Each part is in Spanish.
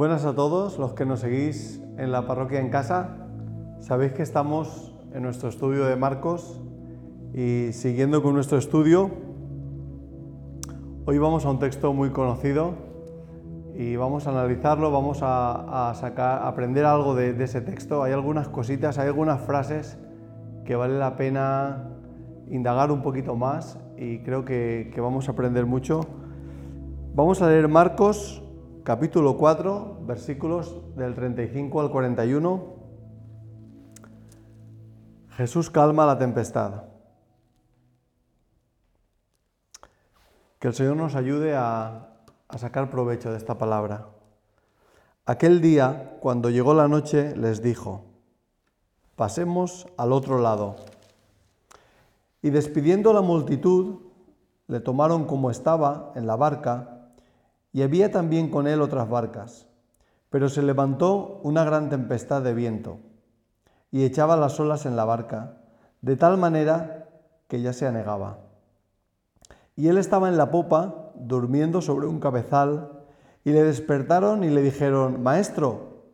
Buenas a todos los que nos seguís en la parroquia en casa. Sabéis que estamos en nuestro estudio de Marcos y siguiendo con nuestro estudio, hoy vamos a un texto muy conocido y vamos a analizarlo, vamos a, sacar, aprender algo de, ese texto. Hay algunas cositas, hay algunas frases que vale la pena indagar un poquito más y creo que, que vamos a aprender mucho. Vamos a leer Marcos capítulo 4, versículos del 35 al 41. Jesús calma la tempestad. Que el Señor nos ayude a, a sacar provecho de esta palabra. Aquel día, cuando llegó la noche, les dijo, pasemos al otro lado. Y despidiendo la multitud, le tomaron como estaba en la barca, y había también con él otras barcas. Pero se levantó una gran tempestad de viento y echaba las olas en la barca, de tal manera que ya se anegaba. Y él estaba en la popa, durmiendo sobre un cabezal, y le despertaron y le dijeron, Maestro,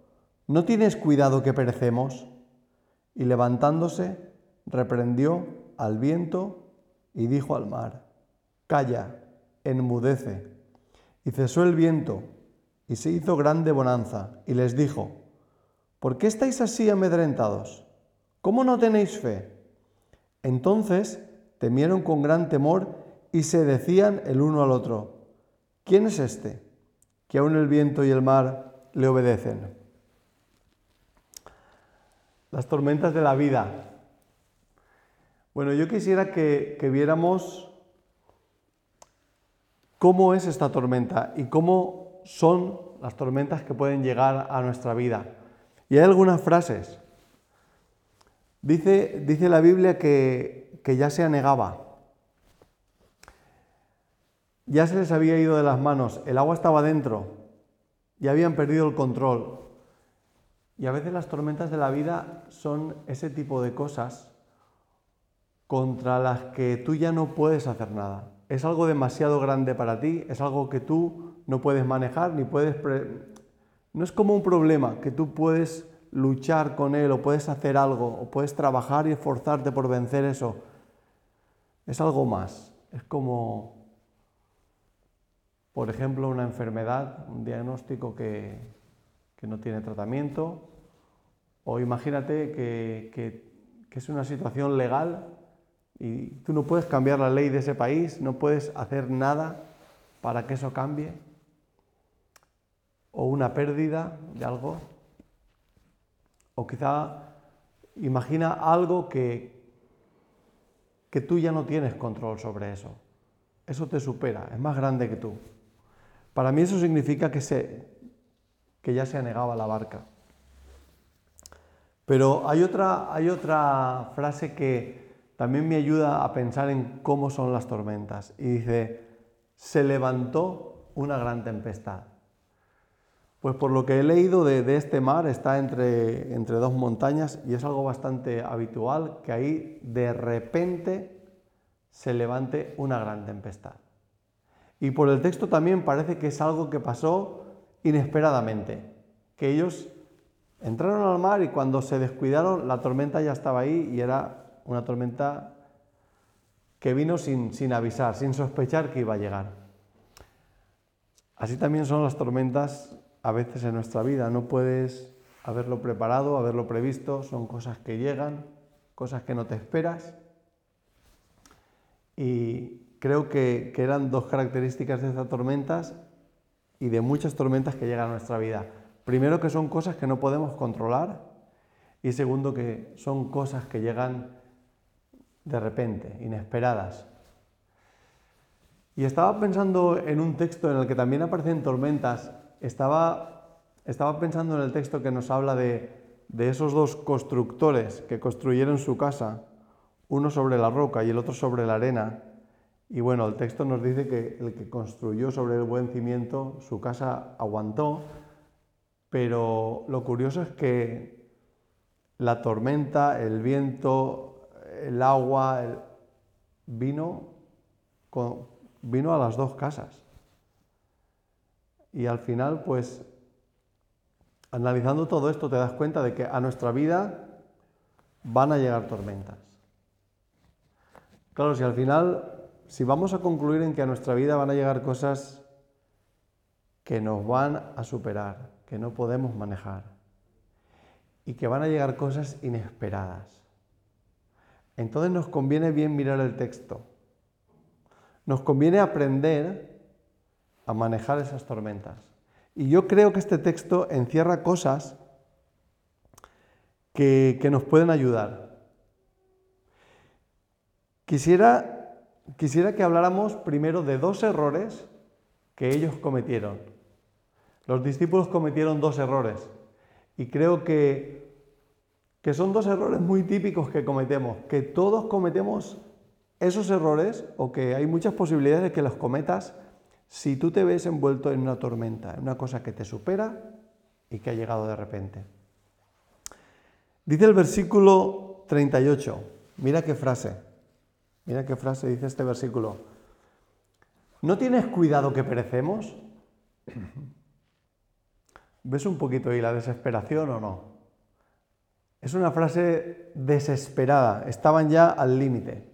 ¿no tienes cuidado que perecemos? Y levantándose, reprendió al viento y dijo al mar, Calla, enmudece. Y cesó el viento, y se hizo grande bonanza, y les dijo, ¿por qué estáis así amedrentados? ¿Cómo no tenéis fe? Entonces temieron con gran temor y se decían el uno al otro, ¿quién es este? Que aún el viento y el mar le obedecen. Las tormentas de la vida. Bueno, yo quisiera que, que viéramos cómo es esta tormenta y cómo son las tormentas que pueden llegar a nuestra vida. Y hay algunas frases. Dice, dice la Biblia que, que ya se anegaba. Ya se les había ido de las manos, el agua estaba dentro, ya habían perdido el control. Y a veces las tormentas de la vida son ese tipo de cosas contra las que tú ya no puedes hacer nada es algo demasiado grande para ti, es algo que tú no puedes manejar, ni puedes... No es como un problema que tú puedes luchar con él o puedes hacer algo o puedes trabajar y esforzarte por vencer eso. Es algo más. Es como, por ejemplo, una enfermedad, un diagnóstico que, que no tiene tratamiento. O imagínate que, que es una situación legal y tú no puedes cambiar la ley de ese país, no puedes hacer nada para que eso cambie. O una pérdida de algo. O quizá imagina algo que, que tú ya no tienes control sobre eso. Eso te supera, es más grande que tú. Para mí eso significa que, se, que ya se anegaba la barca. Pero hay otra, hay otra frase que, también me ayuda a pensar en cómo son las tormentas. Y dice, se levantó una gran tempestad. Pues por lo que he leído de, este mar, está entre, entre dos montañas y es algo bastante habitual que ahí de repente se levante una gran tempestad. Y por el texto también parece que es algo que pasó inesperadamente, que ellos entraron al mar y cuando se descuidaron la tormenta ya estaba ahí y era una tormenta que vino sin, sin avisar, sin sospechar que iba a llegar. Así también son las tormentas a veces en nuestra vida. No puedes haberlo preparado, haberlo previsto. Son cosas que llegan, cosas que no te esperas. Y creo que, que eran dos características de estas tormentas y de muchas tormentas que llegan a nuestra vida. Primero que son cosas que no podemos controlar y segundo que son cosas que llegan de repente, inesperadas. Y estaba pensando en un texto en el que también aparecen tormentas, estaba, estaba pensando en el texto que nos habla de, de esos dos constructores que construyeron su casa, uno sobre la roca y el otro sobre la arena. Y bueno, el texto nos dice que el que construyó sobre el buen cimiento, su casa aguantó, pero lo curioso es que la tormenta, el viento, el agua, vino, vino a las dos casas. Y al final, pues, analizando todo esto te das cuenta de que a nuestra vida van a llegar tormentas. Claro, si al final, si vamos a concluir en que a nuestra vida van a llegar cosas que nos van a superar, que no podemos manejar, y que van a llegar cosas inesperadas, entonces nos conviene bien mirar el texto. Nos conviene aprender a manejar esas tormentas. Y yo creo que este texto encierra cosas que, nos pueden ayudar. Quisiera, quisiera que habláramos primero de dos errores que ellos cometieron. Los discípulos cometieron dos errores. Y creo que, que son dos errores muy típicos que cometemos, que todos cometemos esos errores o que hay muchas posibilidades de que los cometas si tú te ves envuelto en una tormenta, en una cosa que te supera y que ha llegado de repente. Dice el versículo 38, mira qué frase, mira qué frase dice este versículo. ¿No tienes cuidado que perecemos? ¿Ves un poquito ahí la desesperación o no? Es una frase desesperada, estaban ya al límite.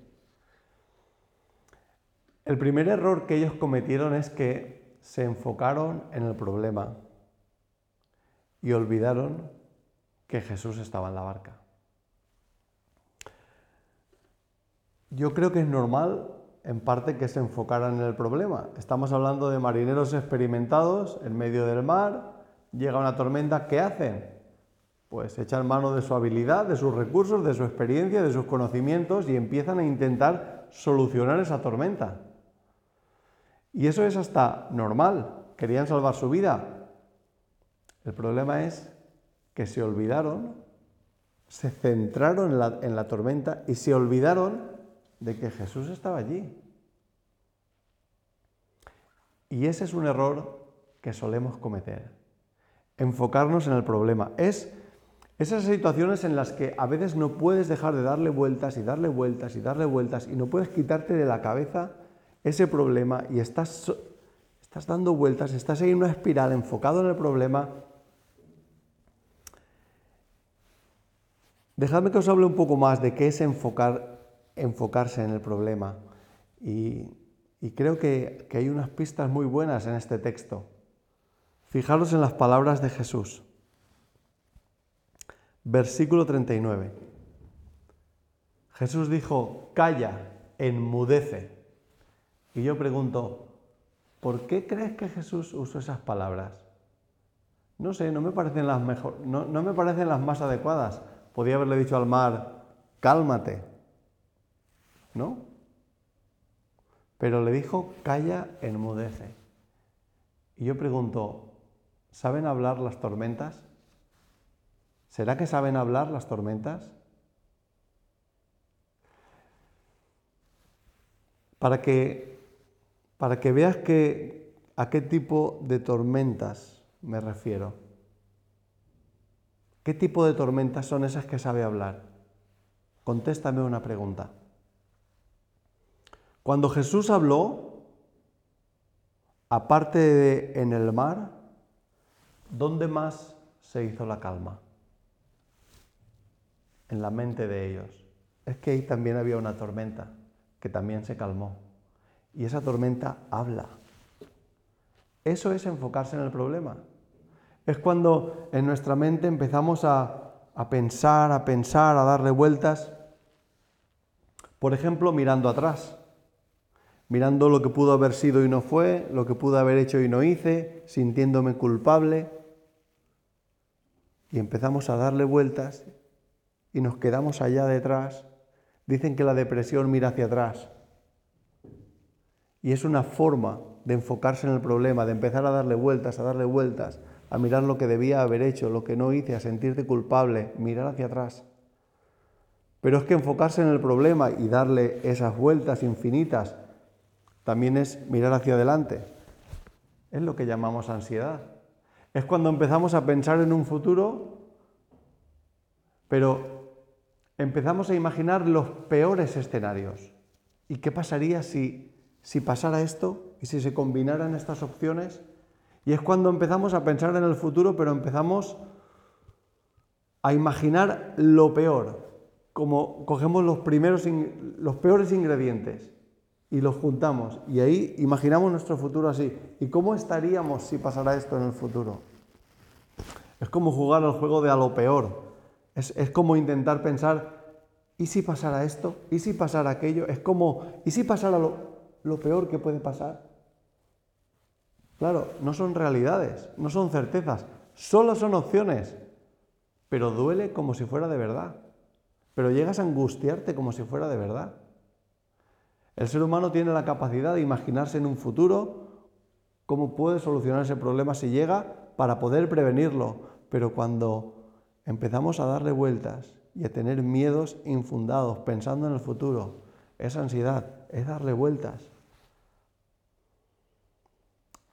El primer error que ellos cometieron es que se enfocaron en el problema y olvidaron que Jesús estaba en la barca. Yo creo que es normal, en parte, que se enfocaran en el problema. Estamos hablando de marineros experimentados en medio del mar, llega una tormenta, ¿qué hacen? Pues echan mano de su habilidad, de sus recursos, de su experiencia, de sus conocimientos y empiezan a intentar solucionar esa tormenta. Y eso es hasta normal, querían salvar su vida. El problema es que se olvidaron, se centraron en la, tormenta y se olvidaron de que Jesús estaba allí. Y ese es un error que solemos cometer, enfocarnos en el problema. Es esas situaciones en las que a veces no puedes dejar de darle vueltas y darle vueltas y darle vueltas y no puedes quitarte de la cabeza ese problema y estás, estás dando vueltas, estás en una espiral enfocado en el problema. Dejadme que os hable un poco más de qué es enfocar, enfocarse en el problema. Y, creo que, que hay unas pistas muy buenas en este texto. Fijaros en las palabras de Jesús. Versículo 39. Jesús dijo, calla, enmudece. Y yo pregunto, ¿por qué crees que Jesús usó esas palabras? No sé, no me parecen las mejor, no, no me parecen las más adecuadas. Podía haberle dicho al mar, cálmate, ¿no? Pero le dijo, calla, enmudece. Y yo pregunto, ¿saben hablar las tormentas? ¿Será que saben hablar las tormentas? Para que para que veas que, a qué tipo de tormentas me refiero. ¿Qué tipo de tormentas son esas que sabe hablar? Contéstame una pregunta. Cuando Jesús habló, aparte de en el mar, ¿dónde más se hizo la calma? En la mente de ellos. Es que ahí también había una tormenta que también se calmó y esa tormenta habla. Eso es enfocarse en el problema. Es cuando en nuestra mente empezamos a, a pensar, a pensar, a darle vueltas. Por ejemplo, mirando atrás, mirando lo que pudo haber sido y no fue, lo que pudo haber hecho y no hice, sintiéndome culpable. Y empezamos a darle vueltas y nos quedamos allá detrás. Dicen que la depresión mira hacia atrás. Y es una forma de enfocarse en el problema, de empezar a darle vueltas, a darle vueltas, a mirar lo que debía haber hecho, lo que no hice, a sentirte culpable, mirar hacia atrás. Pero es que enfocarse en el problema y darle esas vueltas infinitas también es mirar hacia adelante. Es lo que llamamos ansiedad. Es cuando empezamos a pensar en un futuro, pero empezamos a imaginar los peores escenarios. ¿Y qué pasaría si si pasara esto y si se combinaran estas opciones. Y es cuando empezamos a pensar en el futuro, pero empezamos a imaginar lo peor, como cogemos los, primeros, los peores ingredientes y los juntamos y ahí imaginamos nuestro futuro así. ¿Y cómo estaríamos si pasara esto en el futuro? Es como jugar al juego de a lo peor. Es, como intentar pensar, ¿y si pasara esto? ¿Y si pasara aquello? Es como, ¿y si pasara lo, lo peor que puede pasar? Claro, no son realidades, no son certezas, solo son opciones, pero duele como si fuera de verdad pero llegas a angustiarte como si fuera de verdad. El ser humano tiene la capacidad de imaginarse en un futuro cómo puede solucionar ese problema si llega para poder prevenirlo, pero cuando empezamos a darle vueltas y a tener miedos infundados pensando en el futuro, esa ansiedad es darle vueltas.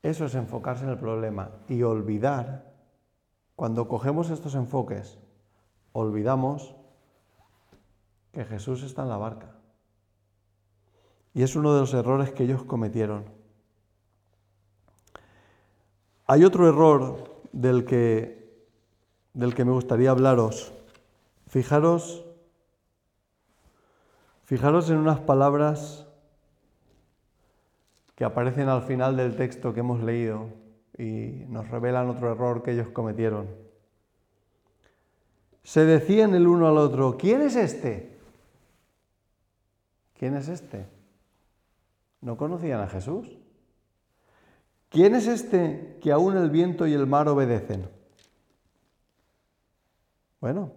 Eso es enfocarse en el problema y olvidar, cuando cogemos estos enfoques, olvidamos que Jesús está en la barca. Y es uno de los errores que ellos cometieron. Hay otro error del que, del que me gustaría hablaros. Fijaros, fijaros en unas palabras que aparecen al final del texto que hemos leído y nos revelan otro error que ellos cometieron. Se decían el uno al otro, ¿quién es este? ¿Quién es este? No conocían a Jesús. ¿Quién es este que aún el viento y el mar obedecen? Bueno,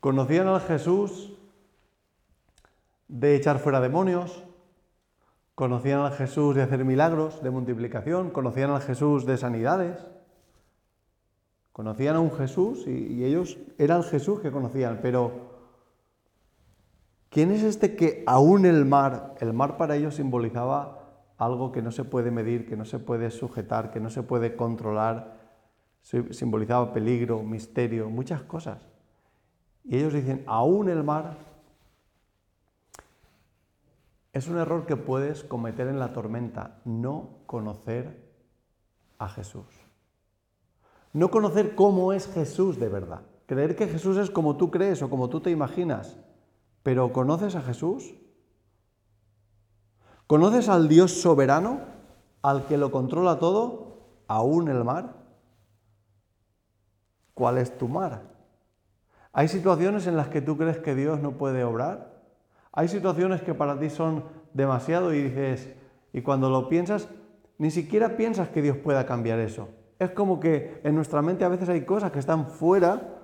conocían al Jesús de echar fuera demonios, conocían al Jesús de hacer milagros, de multiplicación, conocían al Jesús de sanidades, conocían a un Jesús y, ellos era el Jesús que conocían, pero ¿Quién es este que aún el mar, el mar para ellos simbolizaba algo que no se puede medir, que no se puede sujetar, que no se puede controlar, simbolizaba peligro, misterio, muchas cosas. Y ellos dicen, aún el mar es un error que puedes cometer en la tormenta, no conocer a Jesús. No conocer cómo es Jesús de verdad. Creer que Jesús es como tú crees o como tú te imaginas. Pero ¿conoces a Jesús? ¿Conoces al Dios soberano, al que lo controla todo, aún el mar? ¿Cuál es tu mar? ¿Hay situaciones en las que tú crees que Dios no puede obrar? ¿Hay situaciones que para ti son demasiado y dices, y cuando lo piensas, ni siquiera piensas que Dios pueda cambiar eso? Es como que en nuestra mente a veces hay cosas que están fuera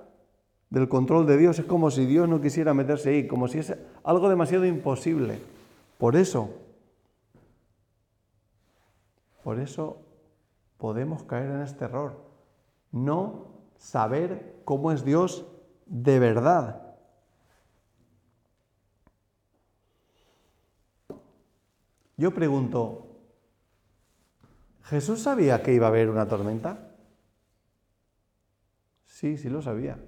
del control de Dios. Es como si Dios no quisiera meterse ahí, como si es algo demasiado imposible. Por eso, por eso podemos caer en este error. No saber cómo es Dios de verdad. Yo pregunto, ¿Jesús sabía que iba a haber una tormenta? Sí, sí lo sabía.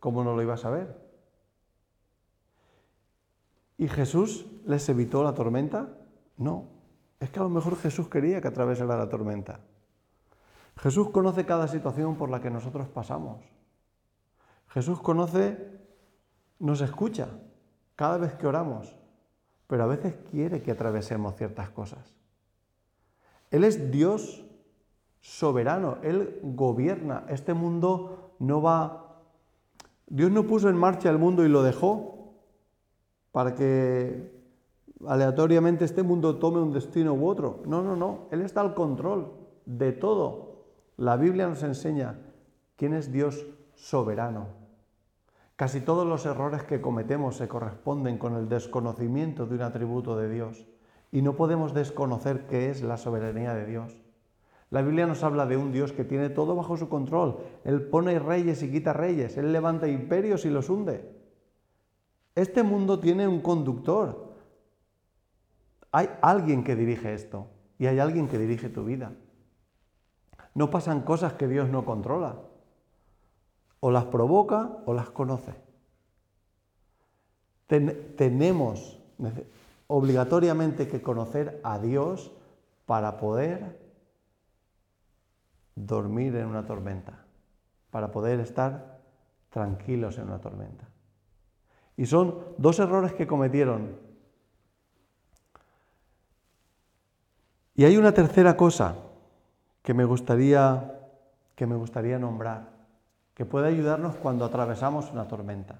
¿Cómo no lo iba a saber? ¿Y Jesús les evitó la tormenta? No. Es que a lo mejor Jesús quería que atravesara la tormenta. Jesús conoce cada situación por la que nosotros pasamos. Jesús conoce, nos escucha cada vez que oramos, pero a veces quiere que atravesemos ciertas cosas. Él es Dios soberano, Él gobierna. Este mundo no va Dios no puso en marcha el mundo y lo dejó para que aleatoriamente este mundo tome un destino u otro. No, no, no. Él está al control de todo. La Biblia nos enseña quién es Dios soberano. Casi todos los errores que cometemos se corresponden con el desconocimiento de un atributo de Dios. Y no podemos desconocer qué es la soberanía de Dios. La Biblia nos habla de un Dios que tiene todo bajo su control. Él pone reyes y quita reyes. Él levanta imperios y los hunde. Este mundo tiene un conductor. Hay alguien que dirige esto y hay alguien que dirige tu vida. No pasan cosas que Dios no controla. O las provoca o las conoce. tenemos obligatoriamente que conocer a Dios para poder dormir en una tormenta, para poder estar tranquilos en una tormenta. Y son dos errores que cometieron. Y hay una tercera cosa que me gustaría, que me gustaría nombrar, que puede ayudarnos cuando atravesamos una tormenta.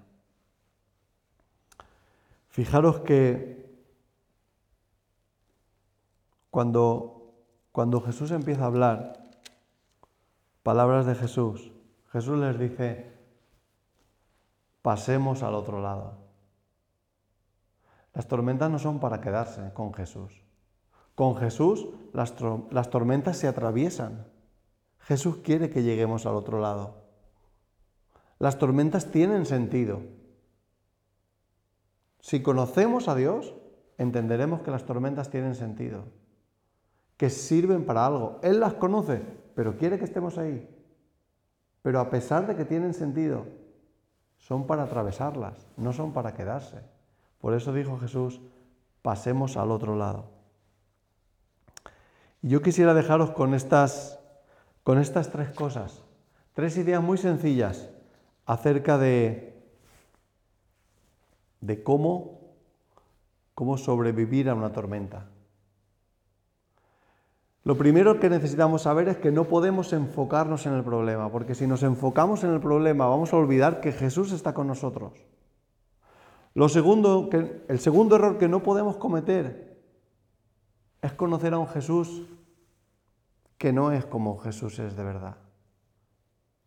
Fijaros que cuando, cuando Jesús empieza a hablar, palabras de Jesús, Jesús les dice, pasemos al otro lado. Las tormentas no son para quedarse con Jesús. Con Jesús las, tormentas se atraviesan. Jesús quiere que lleguemos al otro lado. Las tormentas tienen sentido. Si conocemos a Dios, entenderemos que las tormentas tienen sentido, que sirven para algo. Él las conoce, pero quiere que estemos ahí. Pero a pesar de que tienen sentido, son para atravesarlas, no son para quedarse. Por eso dijo Jesús, pasemos al otro lado. Yo quisiera dejaros con estas, con estas tres cosas, tres ideas muy sencillas acerca de, de cómo, cómo sobrevivir a una tormenta. Lo primero que necesitamos saber es que no podemos enfocarnos en el problema, porque si nos enfocamos en el problema vamos a olvidar que Jesús está con nosotros. Lo segundo, que, el segundo error que no podemos cometer es conocer a un Jesús que no es como Jesús es de verdad.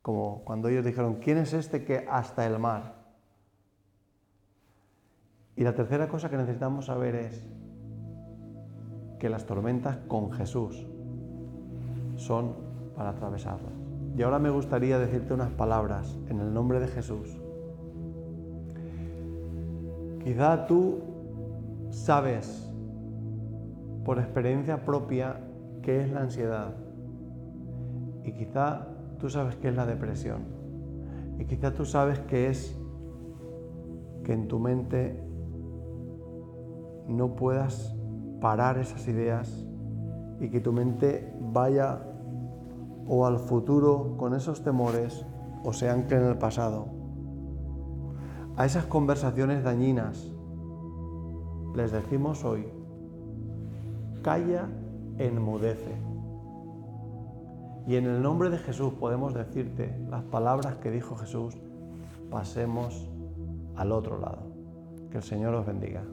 Como cuando ellos dijeron, ¿quién es este que hasta el mar? Y la tercera cosa que necesitamos saber es que las tormentas con Jesús son para atravesarlas. Y ahora me gustaría decirte unas palabras en el nombre de Jesús. Quizá tú sabes por experiencia propia qué es la ansiedad. Y quizá tú sabes qué es la depresión. Y quizá tú sabes qué es que en tu mente no puedas parar esas ideas y que tu mente vaya o al futuro con esos temores o se ancle en el pasado. A esas conversaciones dañinas les decimos hoy, calla, enmudece. Y en el nombre de Jesús podemos decirte las palabras que dijo Jesús, pasemos al otro lado. Que el Señor os bendiga.